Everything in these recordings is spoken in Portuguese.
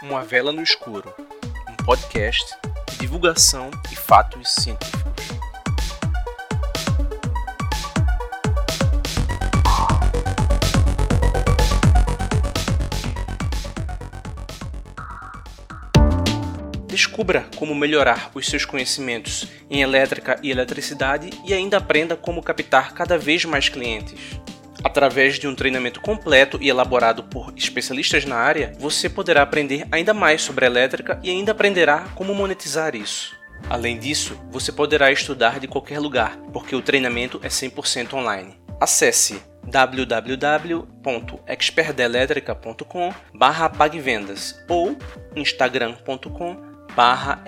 Uma Vela no Escuro, um podcast de divulgação e fatos científicos. Descubra como melhorar os seus conhecimentos em elétrica e eletricidade e ainda aprenda como captar cada vez mais clientes. Através de um treinamento completo e elaborado por especialistas na área, você poderá aprender ainda mais sobre elétrica e ainda aprenderá como monetizar isso. Além disso, você poderá estudar de qualquer lugar, porque o treinamento é 100% online. Acesse www.expertdelétrica.com barra pagvendas ou instagram.com barra.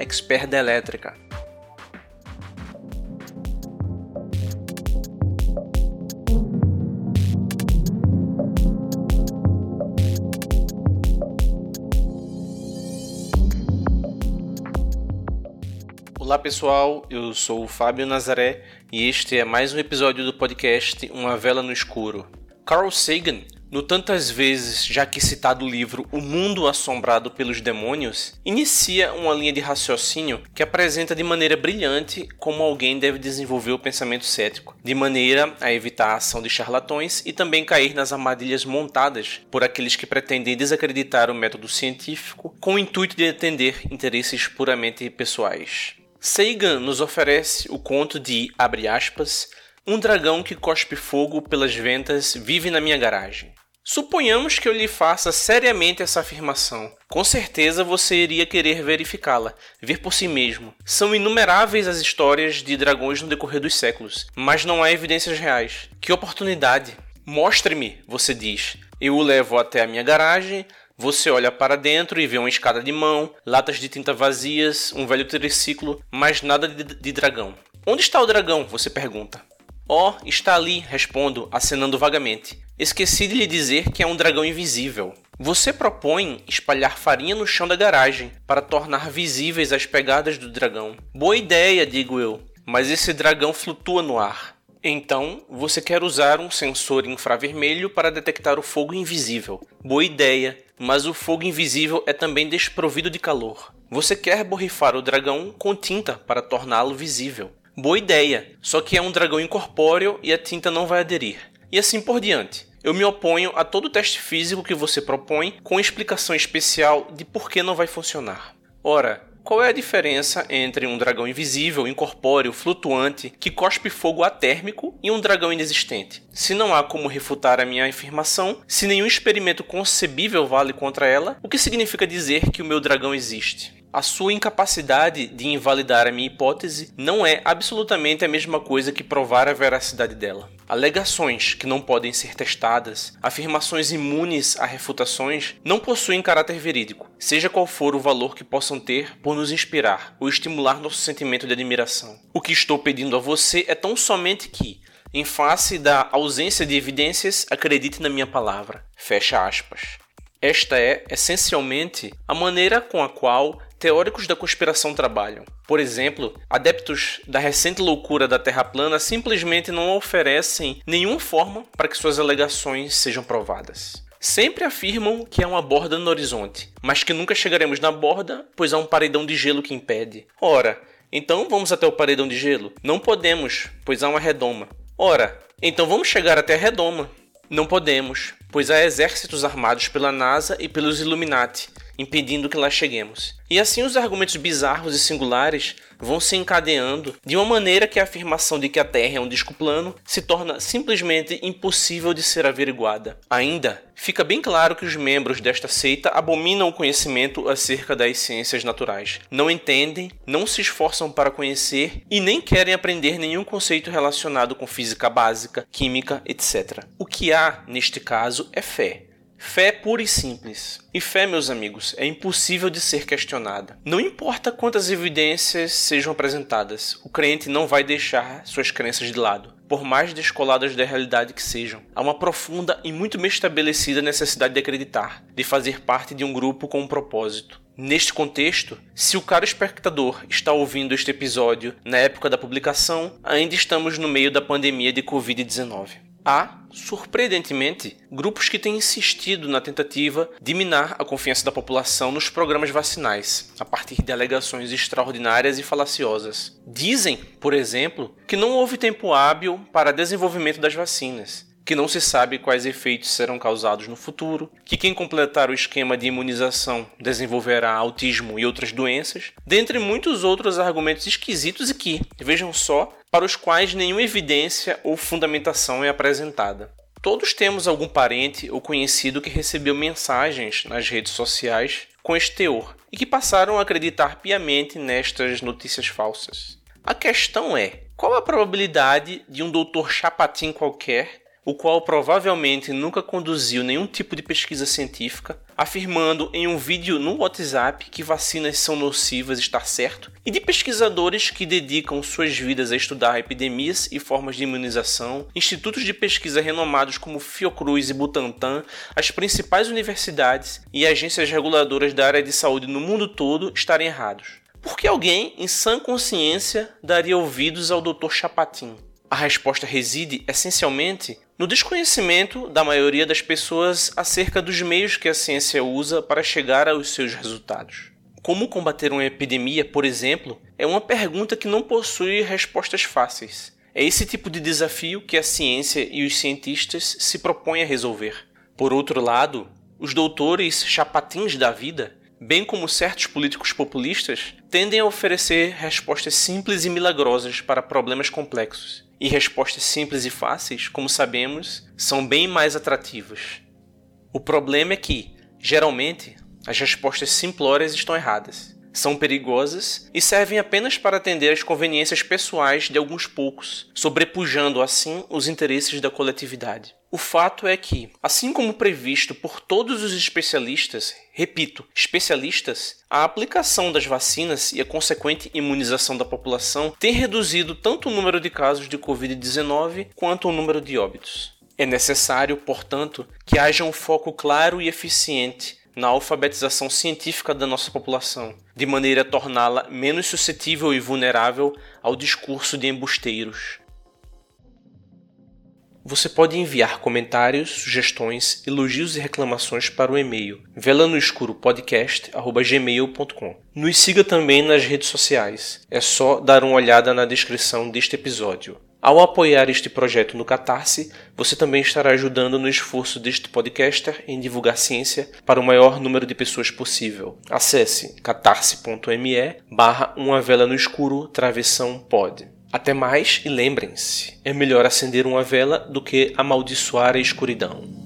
Olá pessoal, eu sou o Fábio Nazaré e este é mais um episódio do podcast Uma Vela no Escuro. Carl Sagan, no tantas vezes já que citado livro O Mundo Assombrado pelos Demônios, inicia uma linha de raciocínio que apresenta de maneira brilhante como alguém deve desenvolver o pensamento cético, de maneira a evitar a ação de charlatões e também cair nas armadilhas montadas por aqueles que pretendem desacreditar o método científico com o intuito de atender interesses puramente pessoais. Sagan nos oferece o conto de, abre aspas, um dragão que cospe fogo pelas ventas vive na minha garagem. Suponhamos que eu lhe faça seriamente essa afirmação. Com certeza você iria querer verificá-la, ver por si mesmo. São inumeráveis as histórias de dragões no decorrer dos séculos, mas não há evidências reais. Que oportunidade! Mostre-me, você diz. Eu o levo até a minha garagem, você olha para dentro e vê uma escada de mão, latas de tinta vazias, um velho triciclo, mas nada de, de dragão. Onde está o dragão? Você pergunta. Oh, está ali, respondo, acenando vagamente. Esqueci de lhe dizer que é um dragão invisível. Você propõe espalhar farinha no chão da garagem para tornar visíveis as pegadas do dragão. Boa ideia, digo eu, mas esse dragão flutua no ar. Então, você quer usar um sensor infravermelho para detectar o fogo invisível. Boa ideia, mas o fogo invisível é também desprovido de calor. Você quer borrifar o dragão com tinta para torná-lo visível. Boa ideia, só que é um dragão incorpóreo e a tinta não vai aderir. E assim por diante. Eu me oponho a todo teste físico que você propõe com explicação especial de por que não vai funcionar. Ora, qual é a diferença entre um dragão invisível, incorpóreo, flutuante, que cospe fogo atérmico e um dragão inexistente? Se não há como refutar a minha afirmação, se nenhum experimento concebível vale contra ela, o que significa dizer que o meu dragão existe? A sua incapacidade de invalidar a minha hipótese não é absolutamente a mesma coisa que provar a veracidade dela. Alegações que não podem ser testadas, afirmações imunes a refutações, não possuem caráter verídico, seja qual for o valor que possam ter por nos inspirar ou estimular nosso sentimento de admiração. O que estou pedindo a você é tão somente que, em face da ausência de evidências, acredite na minha palavra. Fecha aspas. Esta é, essencialmente, a maneira com a qual teóricos da conspiração trabalham. Por exemplo, adeptos da recente loucura da Terra plana simplesmente não oferecem nenhuma forma para que suas alegações sejam provadas. Sempre afirmam que há uma borda no horizonte, mas que nunca chegaremos na borda, pois há um paredão de gelo que impede. Ora, então vamos até o paredão de gelo? Não podemos, pois há uma redoma. Ora, então vamos chegar até a redoma. Não podemos, pois há exércitos armados pela NASA e pelos Illuminati, impedindo que lá cheguemos. E assim os argumentos bizarros e singulares vão se encadeando de uma maneira que a afirmação de que a Terra é um disco plano se torna simplesmente impossível de ser averiguada. Ainda, fica bem claro que os membros desta seita abominam o conhecimento acerca das ciências naturais. Não entendem, não se esforçam para conhecer e nem querem aprender nenhum conceito relacionado com física básica, química, etc. O que há, neste caso, é fé Fé pura e simples. E fé, meus amigos, é impossível de ser questionada. Não importa quantas evidências sejam apresentadas, o crente não vai deixar suas crenças de lado, por mais descoladas da realidade que sejam. Há uma profunda e muito bem estabelecida necessidade de acreditar, de fazer parte de um grupo com um propósito. Neste contexto, se o caro espectador está ouvindo este episódio na época da publicação, ainda estamos no meio da pandemia de Covid-19. Há, surpreendentemente, grupos que têm insistido na tentativa de minar a confiança da população nos programas vacinais, a partir de alegações extraordinárias e falaciosas. Dizem, por exemplo, que não houve tempo hábil para desenvolvimento das vacinas, que não se sabe quais efeitos serão causados no futuro, que quem completar o esquema de imunização desenvolverá autismo e outras doenças, dentre muitos outros argumentos esquisitos e que, vejam só, para os quais nenhuma evidência ou fundamentação é apresentada. Todos temos algum parente ou conhecido que recebeu mensagens nas redes sociais com este teor e que passaram a acreditar piamente nestas notícias falsas. A questão é: qual a probabilidade de um doutor chapatim qualquer o qual provavelmente nunca conduziu nenhum tipo de pesquisa científica, afirmando em um vídeo no WhatsApp que vacinas são nocivas estar certo, e de pesquisadores que dedicam suas vidas a estudar epidemias e formas de imunização, institutos de pesquisa renomados como Fiocruz e Butantan, as principais universidades e agências reguladoras da área de saúde no mundo todo estarem errados. Por que alguém, em sã consciência, daria ouvidos ao Dr. Chapatin? A resposta reside essencialmente no desconhecimento da maioria das pessoas acerca dos meios que a ciência usa para chegar aos seus resultados. Como combater uma epidemia, por exemplo, é uma pergunta que não possui respostas fáceis. É esse tipo de desafio que a ciência e os cientistas se propõem a resolver. Por outro lado, os doutores chapatins da vida, bem como certos políticos populistas, tendem a oferecer respostas simples e milagrosas para problemas complexos e respostas simples e fáceis, como sabemos, são bem mais atrativas. O problema é que, geralmente, as respostas simplórias estão erradas, são perigosas e servem apenas para atender às conveniências pessoais de alguns poucos, sobrepujando assim os interesses da coletividade. O fato é que, assim como previsto por todos os especialistas, repito, especialistas, a aplicação das vacinas e a consequente imunização da população tem reduzido tanto o número de casos de Covid-19 quanto o número de óbitos. É necessário, portanto, que haja um foco claro e eficiente na alfabetização científica da nossa população, de maneira a torná-la menos suscetível e vulnerável ao discurso de embusteiros. Você pode enviar comentários, sugestões, elogios e reclamações para o e-mail velanoescuropodcast@gmail.com. Nos siga também nas redes sociais. É só dar uma olhada na descrição deste episódio. Ao apoiar este projeto no Catarse, você também estará ajudando no esforço deste podcaster em divulgar ciência para o maior número de pessoas possível. Acesse catarse.me barra uma vela no escuro travessão pod. Até mais e lembrem-se: é melhor acender uma vela do que amaldiçoar a escuridão.